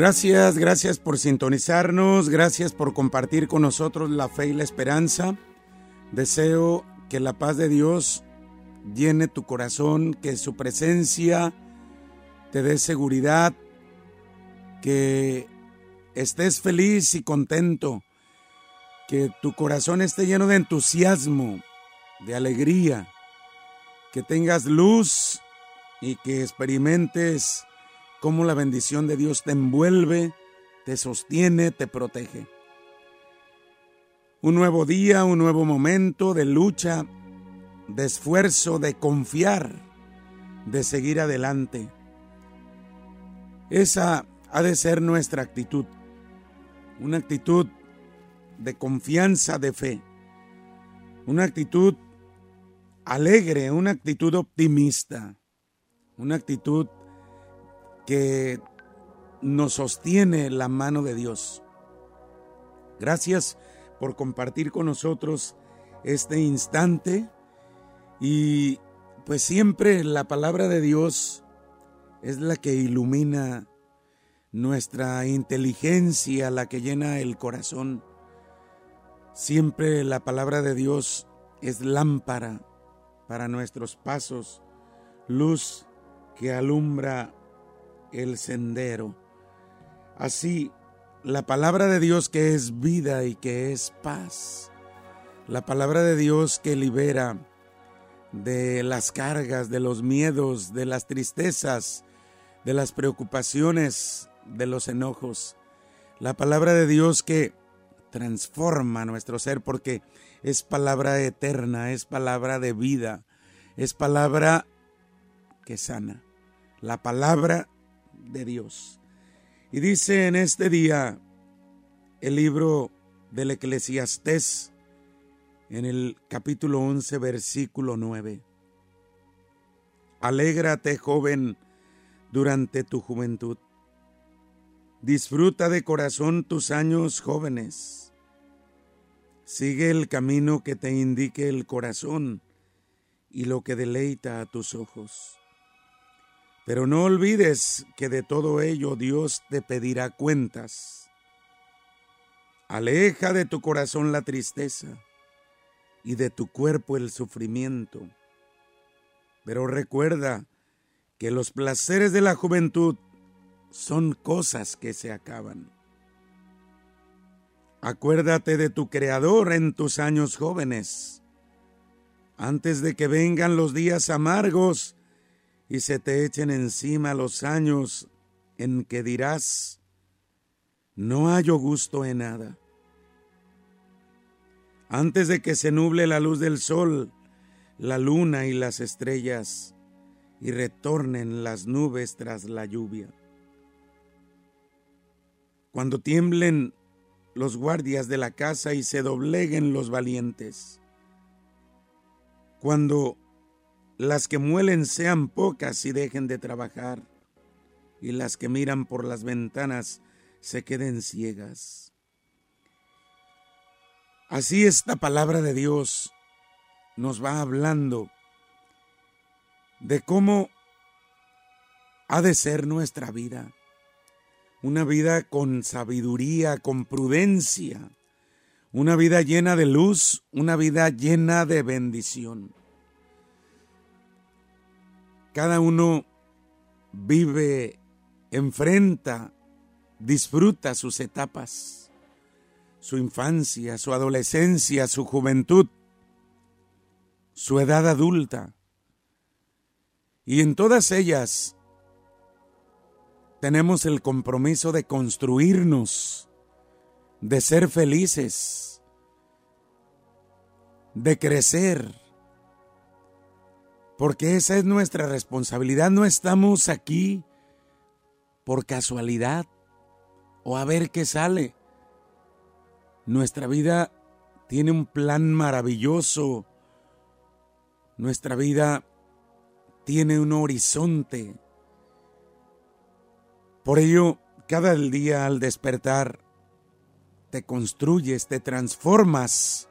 Gracias, gracias por sintonizarnos, gracias por compartir con nosotros la fe y la esperanza. Deseo que la paz de Dios llene tu corazón, que su presencia te dé seguridad, que estés feliz y contento, que tu corazón esté lleno de entusiasmo, de alegría, que tengas luz y que experimentes cómo la bendición de Dios te envuelve, te sostiene, te protege. Un nuevo día, un nuevo momento de lucha, de esfuerzo, de confiar, de seguir adelante. Esa ha de ser nuestra actitud, una actitud de confianza, de fe, una actitud alegre, una actitud optimista, una actitud que nos sostiene la mano de Dios. Gracias por compartir con nosotros este instante y pues siempre la palabra de Dios es la que ilumina nuestra inteligencia, la que llena el corazón. Siempre la palabra de Dios es lámpara para nuestros pasos, luz que alumbra el sendero. Así, la palabra de Dios que es vida y que es paz. La palabra de Dios que libera de las cargas, de los miedos, de las tristezas, de las preocupaciones, de los enojos. La palabra de Dios que transforma nuestro ser porque es palabra eterna, es palabra de vida, es palabra que sana. La palabra de Dios. Y dice en este día el libro del Eclesiastés en el capítulo 11 versículo 9. Alégrate joven durante tu juventud. Disfruta de corazón tus años jóvenes. Sigue el camino que te indique el corazón y lo que deleita a tus ojos. Pero no olvides que de todo ello Dios te pedirá cuentas. Aleja de tu corazón la tristeza y de tu cuerpo el sufrimiento. Pero recuerda que los placeres de la juventud son cosas que se acaban. Acuérdate de tu Creador en tus años jóvenes, antes de que vengan los días amargos y se te echen encima los años en que dirás, no hallo gusto en nada. Antes de que se nuble la luz del sol, la luna y las estrellas, y retornen las nubes tras la lluvia. Cuando tiemblen los guardias de la casa y se dobleguen los valientes. Cuando las que muelen sean pocas y dejen de trabajar, y las que miran por las ventanas se queden ciegas. Así esta palabra de Dios nos va hablando de cómo ha de ser nuestra vida. Una vida con sabiduría, con prudencia, una vida llena de luz, una vida llena de bendición. Cada uno vive, enfrenta, disfruta sus etapas, su infancia, su adolescencia, su juventud, su edad adulta. Y en todas ellas tenemos el compromiso de construirnos, de ser felices, de crecer, porque esa es nuestra responsabilidad. No estamos aquí por casualidad o a ver qué sale. Nuestra vida tiene un plan maravilloso. Nuestra vida tiene un horizonte. Por ello, cada día al despertar, te construyes, te transformas,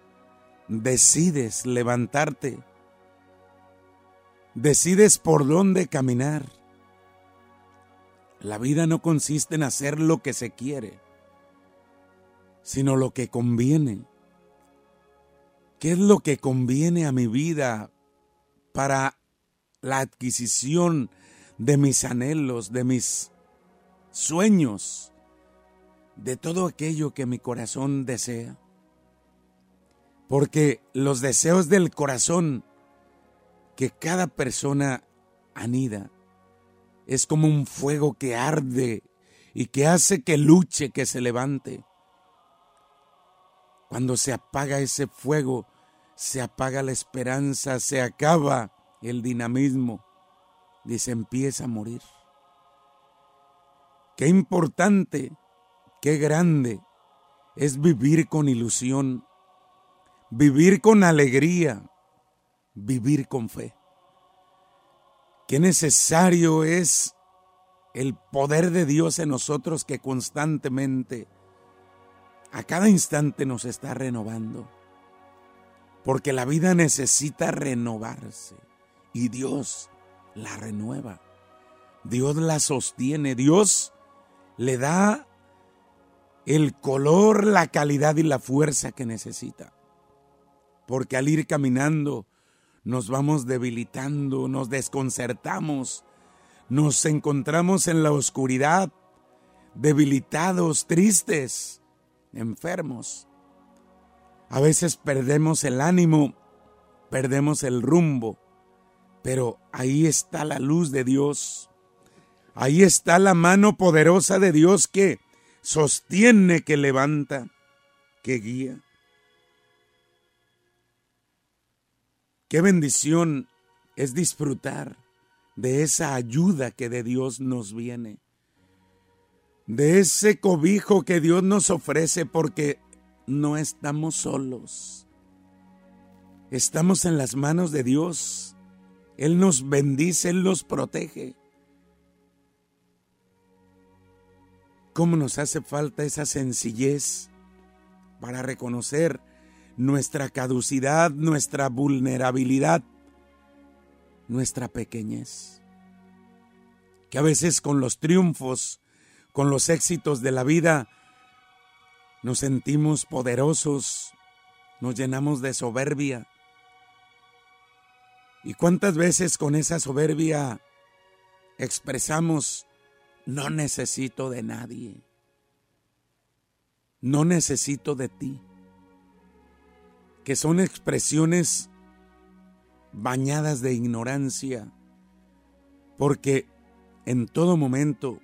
decides levantarte decides por dónde caminar. La vida no consiste en hacer lo que se quiere, sino lo que conviene. ¿Qué es lo que conviene a mi vida para la adquisición de mis anhelos, de mis sueños, de todo aquello que mi corazón desea? Porque los deseos del corazón que cada persona anida es como un fuego que arde y que hace que luche, que se levante. Cuando se apaga ese fuego, se apaga la esperanza, se acaba el dinamismo y se empieza a morir. Qué importante, qué grande es vivir con ilusión, vivir con alegría, vivir con fe qué necesario es el poder de Dios en nosotros que constantemente, a cada instante nos está renovando. Porque la vida necesita renovarse y Dios la renueva. Dios la sostiene, Dios le da el color, la calidad y la fuerza que necesita. Porque al ir caminando nos vamos debilitando, nos desconcertamos, nos encontramos en la oscuridad, debilitados, tristes, enfermos. A veces perdemos el ánimo, perdemos el rumbo, pero ahí está la luz de Dios. Ahí está la mano poderosa de Dios que sostiene, que levanta, que guía. Qué bendición es disfrutar de esa ayuda que de Dios nos viene, de ese cobijo que Dios nos ofrece porque no estamos solos. Estamos en las manos de Dios. Él nos bendice, Él nos protege. ¿Cómo nos hace falta esa sencillez para reconocer nuestra caducidad, nuestra vulnerabilidad, nuestra pequeñez. Que a veces con los triunfos, con los éxitos de la vida, nos sentimos poderosos, nos llenamos de soberbia. ¿Y cuántas veces con esa soberbia expresamos, no necesito de nadie, no necesito de ti? Que son expresiones bañadas de ignorancia, porque en todo momento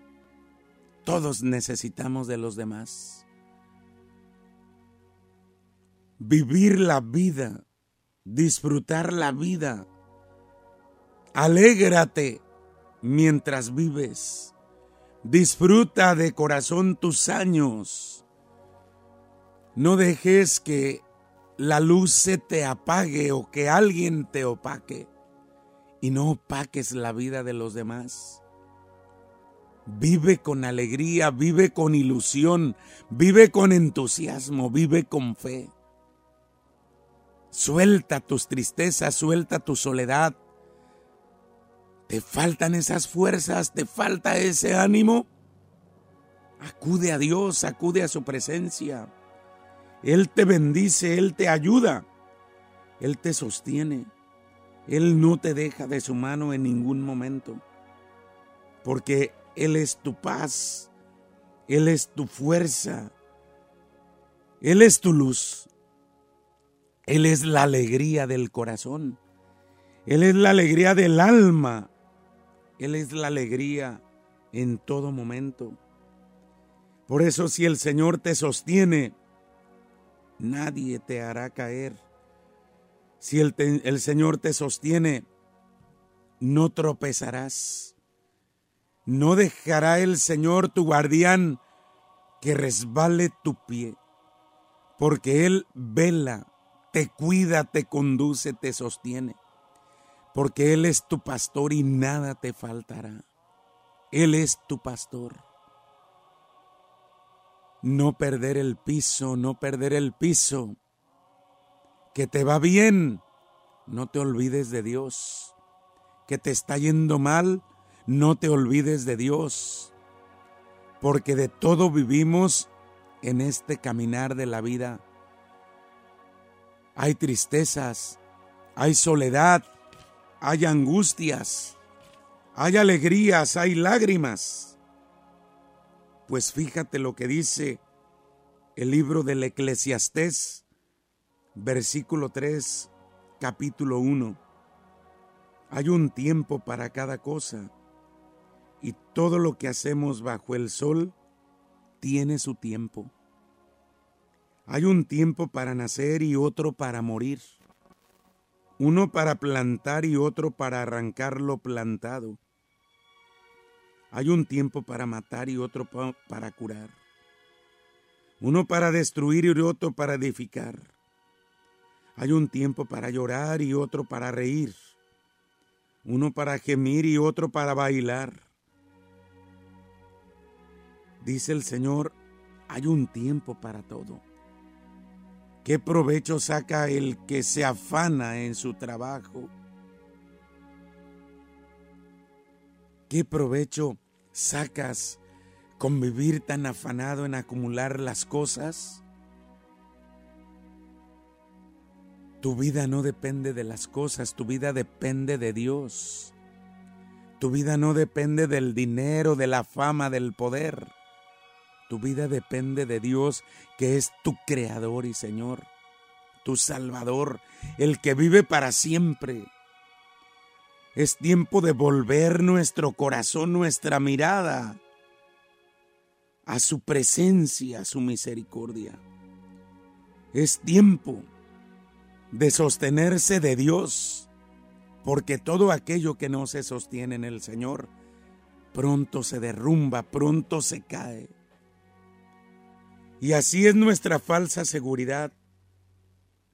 todos necesitamos de los demás. Vivir la vida, disfrutar la vida, alégrate mientras vives, disfruta de corazón tus años. No dejes que la luz se te apague o que alguien te opaque y no opaques la vida de los demás. Vive con alegría, vive con ilusión, vive con entusiasmo, vive con fe. Suelta tus tristezas, suelta tu soledad. ¿Te faltan esas fuerzas? ¿Te falta ese ánimo? Acude a Dios, acude a su presencia. Él te bendice, Él te ayuda, Él te sostiene, Él no te deja de su mano en ningún momento, porque Él es tu paz, Él es tu fuerza, Él es tu luz, Él es la alegría del corazón, Él es la alegría del alma, Él es la alegría en todo momento. Por eso si el Señor te sostiene, nadie te hará caer. Si el, el, Señor te sostiene, no tropezarás. No dejará el Señor tu guardián que resbale tu pie, porque Él vela, te cuida, te conduce, te sostiene, porque Él es tu pastor y nada te faltará. Él es tu pastor no perder el piso, no perder el piso. Que te va bien, no te olvides de Dios. Que te está yendo mal, no te olvides de Dios. porque de todo vivimos en este caminar de la vida. Hay tristezas, hay soledad, hay angustias, hay alegrías, hay lágrimas. Pues fíjate lo que dice el libro del Eclesiastés, versículo 3, capítulo 1. Hay un tiempo para cada cosa y todo lo que hacemos bajo el sol tiene su tiempo. Hay un tiempo para nacer y otro para morir. Uno para plantar y otro para arrancar lo plantado. Hay un tiempo para matar y otro para curar uno para destruir y otro para edificar. Hay un tiempo para llorar y otro para reír, uno para gemir y otro para bailar. Dice el Señor, hay un tiempo para todo. ¿Qué provecho saca el que se afana en su trabajo? ¿Qué provecho sacas convivir tan afanado en acumular las cosas? Tu vida no depende de las cosas, tu vida depende de Dios. Tu vida no depende del dinero, de la fama, del poder. Tu vida depende de Dios, que es tu creador y Señor, tu Salvador, el que vive para siempre. Es tiempo de volver nuestro corazón, nuestra mirada a su presencia, a su misericordia. Es tiempo de sostenerse de Dios, porque todo aquello que no se sostiene en el Señor, pronto se derrumba, pronto se cae. Y así es nuestra falsa seguridad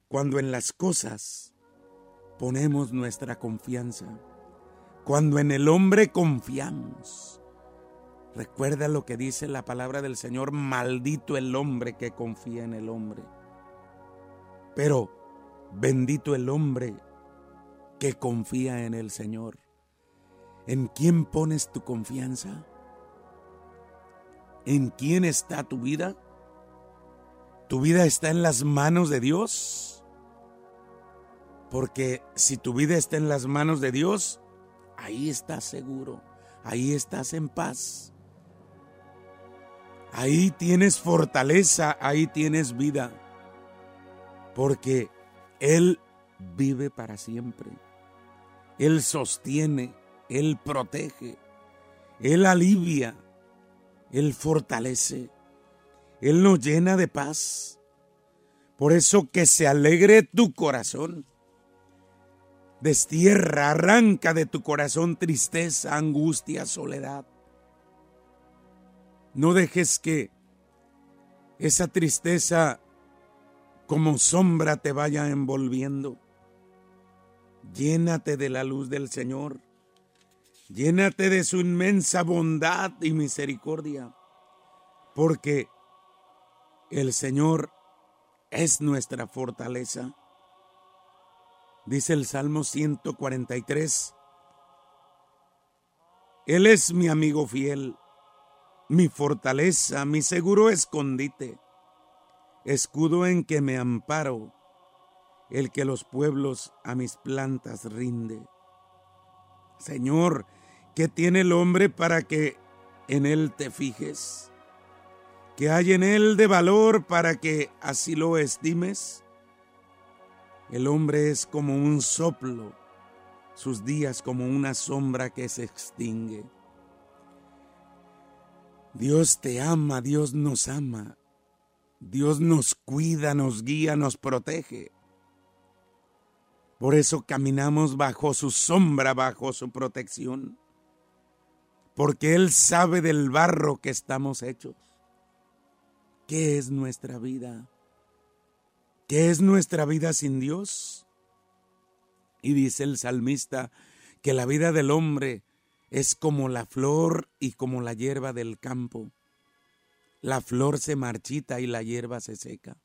cuando en las cosas ponemos nuestra confianza, cuando en el hombre confiamos Recuerda lo que dice la palabra del Señor, maldito el hombre que confía en el hombre. Pero bendito el hombre que confía en el Señor. ¿En quién pones tu confianza? ¿En quién está tu vida? ¿Tu vida está en las manos de Dios? Porque si tu vida está en las manos de Dios, ahí estás seguro, ahí estás en paz. Ahí tienes fortaleza, ahí tienes vida, porque Él vive para siempre. Él sostiene, Él protege, Él alivia, Él fortalece, Él nos llena de paz. Por eso que se alegre tu corazón. Destierra, arranca de tu corazón tristeza, angustia, soledad. No dejes que esa tristeza como sombra te vaya envolviendo. Llénate de la luz del Señor. Llénate de su inmensa bondad y misericordia. Porque el Señor es nuestra fortaleza. Dice el Salmo 143. Él es mi amigo fiel mi fortaleza, mi seguro escondite, escudo en que me amparo, el que los pueblos a mis plantas rinde. Señor, ¿qué tiene el hombre para que en él te fijes? ¿Qué hay en él de valor para que así lo estimes? El hombre es como un soplo, sus días como una sombra que se extingue. Dios te ama, Dios nos ama. Dios nos cuida, nos guía, nos protege. Por eso caminamos bajo su sombra, bajo su protección. Porque Él sabe del barro que estamos hechos. ¿Qué es nuestra vida? ¿Qué es nuestra vida sin Dios? Y dice el salmista que la vida del hombre es como la flor y como la hierba del campo. La flor se marchita y la hierba se seca.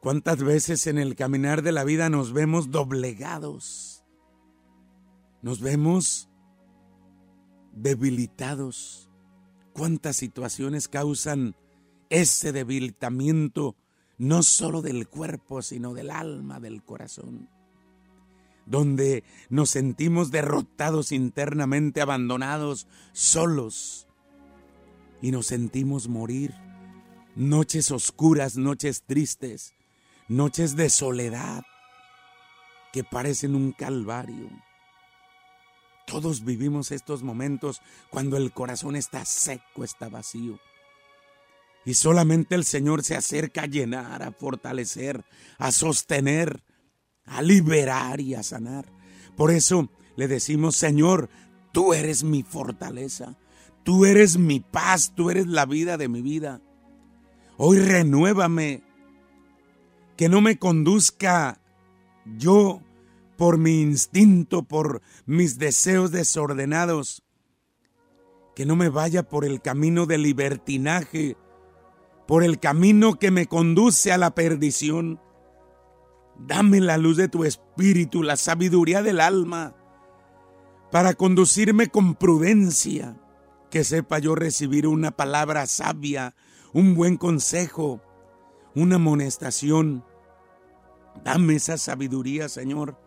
¿Cuántas veces en el caminar de la vida nos vemos doblegados? Nos vemos debilitados, cuántas situaciones causan ese debilitamiento, no solo del cuerpo, sino del alma, del corazón donde nos sentimos derrotados internamente, abandonados, solos, y nos sentimos morir. Noches oscuras, noches tristes, noches de soledad que parecen un calvario. Todos vivimos estos momentos cuando el corazón está seco, está vacío. Y solamente el Señor se acerca a llenar, a fortalecer, a sostener, a liberar y a sanar. Por eso le decimos, Señor, tú eres mi fortaleza, tú eres mi paz, tú eres la vida de mi vida. Hoy renuévame, que no me conduzca yo por mi instinto, por mis deseos desordenados, que no me vaya por el camino del libertinaje, por el camino que me conduce a la perdición. Dame la luz de tu espíritu, la sabiduría del alma, para conducirme con prudencia, que sepa yo recibir una palabra sabia, un buen consejo, una amonestación. Dame esa sabiduría, Señor,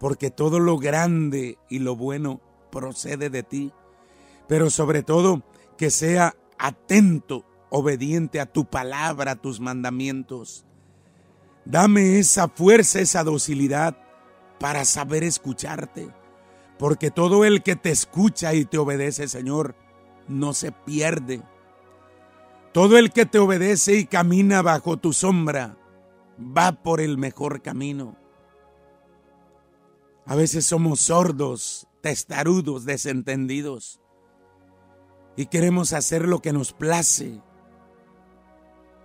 porque todo lo grande y lo bueno procede de ti, pero sobre todo que sea atento, obediente a tu palabra, a tus mandamientos. Dame esa fuerza, esa docilidad para saber escucharte. Porque todo el que te escucha y te obedece, Señor, no se pierde. Todo el que te obedece y camina bajo tu sombra, va por el mejor camino. A veces somos sordos, testarudos, desentendidos. Y queremos hacer lo que nos place.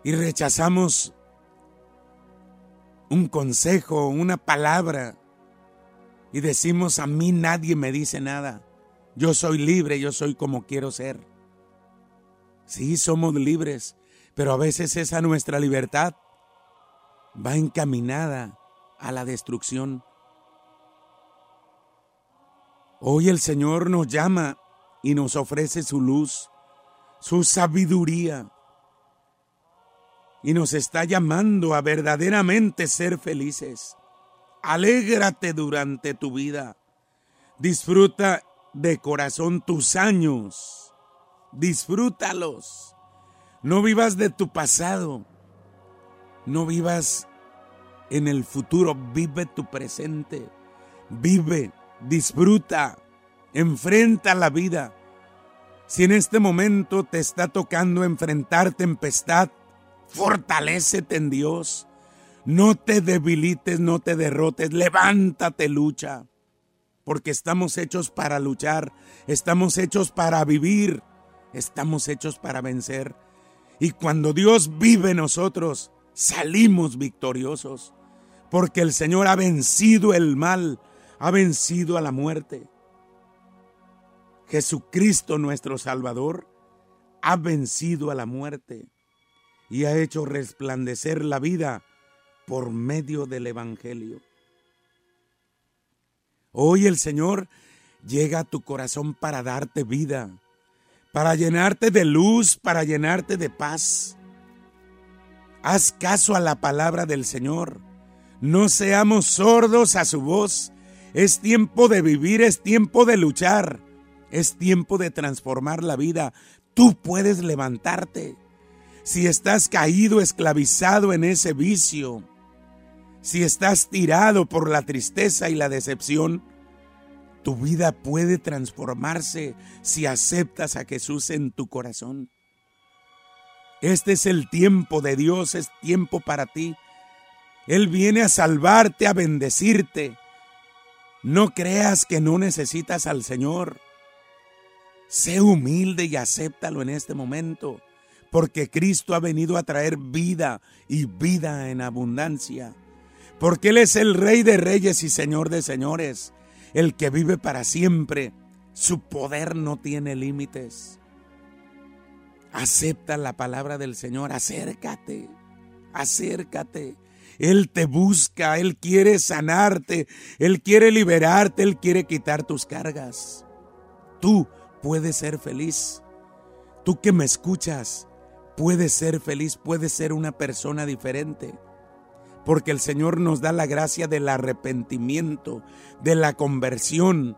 Y rechazamos un consejo, una palabra, y decimos, a mí nadie me dice nada. Yo soy libre, yo soy como quiero ser. Sí, somos libres, pero a veces esa nuestra libertad va encaminada a la destrucción. Hoy el Señor nos llama y nos ofrece su luz, su sabiduría, y nos está llamando a verdaderamente ser felices. Alégrate durante tu vida. Disfruta de corazón tus años. Disfrútalos. No vivas de tu pasado. No vivas en el futuro. Vive tu presente. Vive, disfruta, enfrenta la vida. Si en este momento te está tocando enfrentar tempestad, Fortalécete en Dios. No te debilites, no te derrotes. Levántate, lucha. Porque estamos hechos para luchar. Estamos hechos para vivir. Estamos hechos para vencer. Y cuando Dios vive en nosotros, salimos victoriosos. Porque el Señor ha vencido el mal, ha vencido a la muerte. Jesucristo nuestro Salvador ha vencido a la muerte y ha hecho resplandecer la vida por medio del Evangelio. Hoy el Señor llega a tu corazón para darte vida, para llenarte de luz, para llenarte de paz. Haz caso a la palabra del Señor. No seamos sordos a su voz. Es tiempo de vivir, es tiempo de luchar, es tiempo de transformar la vida. Tú puedes levantarte si estás caído, esclavizado en ese vicio, si estás tirado por la tristeza y la decepción, tu vida puede transformarse si aceptas a Jesús en tu corazón. Este es el tiempo de Dios, es tiempo para ti. Él viene a salvarte, a bendecirte. No creas que no necesitas al Señor. Sé humilde y acéptalo en este momento porque Cristo ha venido a traer vida y vida en abundancia. Porque Él es el Rey de Reyes y Señor de Señores, el que vive para siempre. Su poder no tiene límites. Acepta la palabra del Señor, acércate, acércate. Él te busca, Él quiere sanarte, Él quiere liberarte, Él quiere quitar tus cargas. Tú puedes ser feliz Tú que me escuchas, puedes ser feliz, puedes ser una persona diferente. Porque el Señor nos da la gracia del arrepentimiento, de la conversión.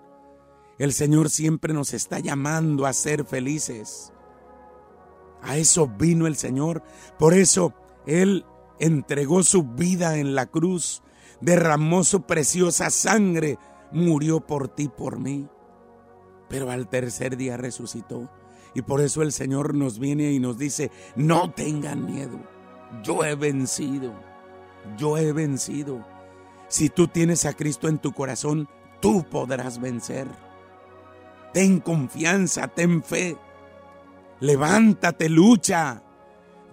El Señor siempre nos está llamando a ser felices. A eso vino el Señor. Por eso Él entregó su vida en la cruz, derramó su preciosa sangre, murió por ti, por mí. Pero al tercer día resucitó. Y por eso el Señor nos viene y nos dice, no tengan miedo, yo he vencido, yo he vencido. Si tú tienes a Cristo en tu corazón, tú podrás vencer. Ten confianza, ten fe. Levántate, lucha.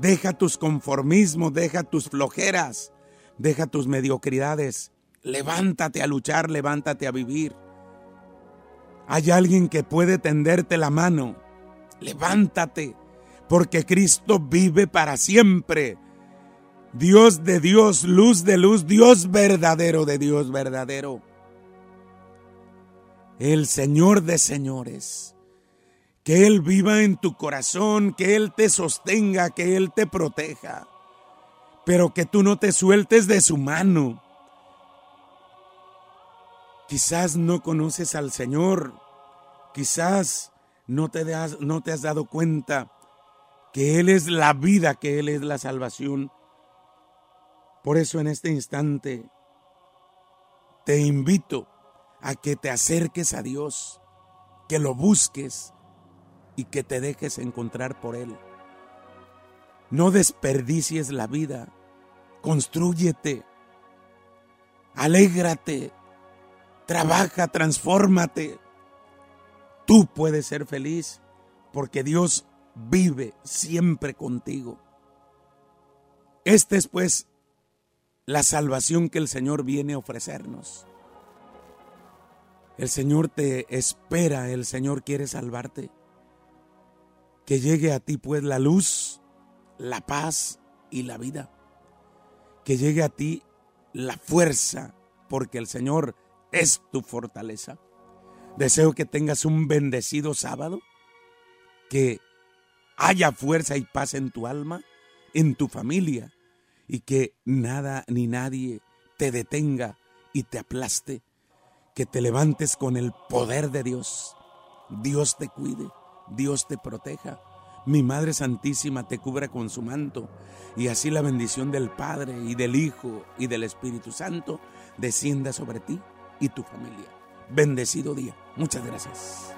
Deja tus conformismos, deja tus flojeras, deja tus mediocridades. Levántate a luchar, levántate a vivir. Hay alguien que puede tenderte la mano levántate, porque Cristo vive para siempre. Dios de Dios, luz de luz, Dios verdadero de Dios verdadero. El Señor de señores. Que Él viva en tu corazón, que Él te sostenga, que Él te proteja. Pero que tú no te sueltes de su mano. Quizás no conoces al Señor. Quizás no te, no te has dado cuenta que Él es la vida, que Él es la salvación. Por eso en este instante te invito a que te acerques a Dios, que lo busques y que te dejes encontrar por Él. No desperdicies la vida, construyete, alégrate, trabaja, transfórmate. Tú puedes ser feliz porque Dios vive siempre contigo. Esta es pues la salvación que el Señor viene a ofrecernos. El Señor te espera, el Señor quiere salvarte. Que llegue a ti pues la luz, la paz y la vida. Que llegue a ti la fuerza, porque el Señor es tu fortaleza. Deseo que tengas un bendecido sábado, que haya fuerza y paz en tu alma, en tu familia, y que nada ni nadie te detenga y te aplaste, que te levantes con el poder de Dios. Dios te cuide, Dios te proteja. Mi Madre Santísima te cubra con su manto y así la bendición del Padre y del Hijo y del Espíritu Santo descienda sobre ti y tu familia bendecido día. Muchas gracias.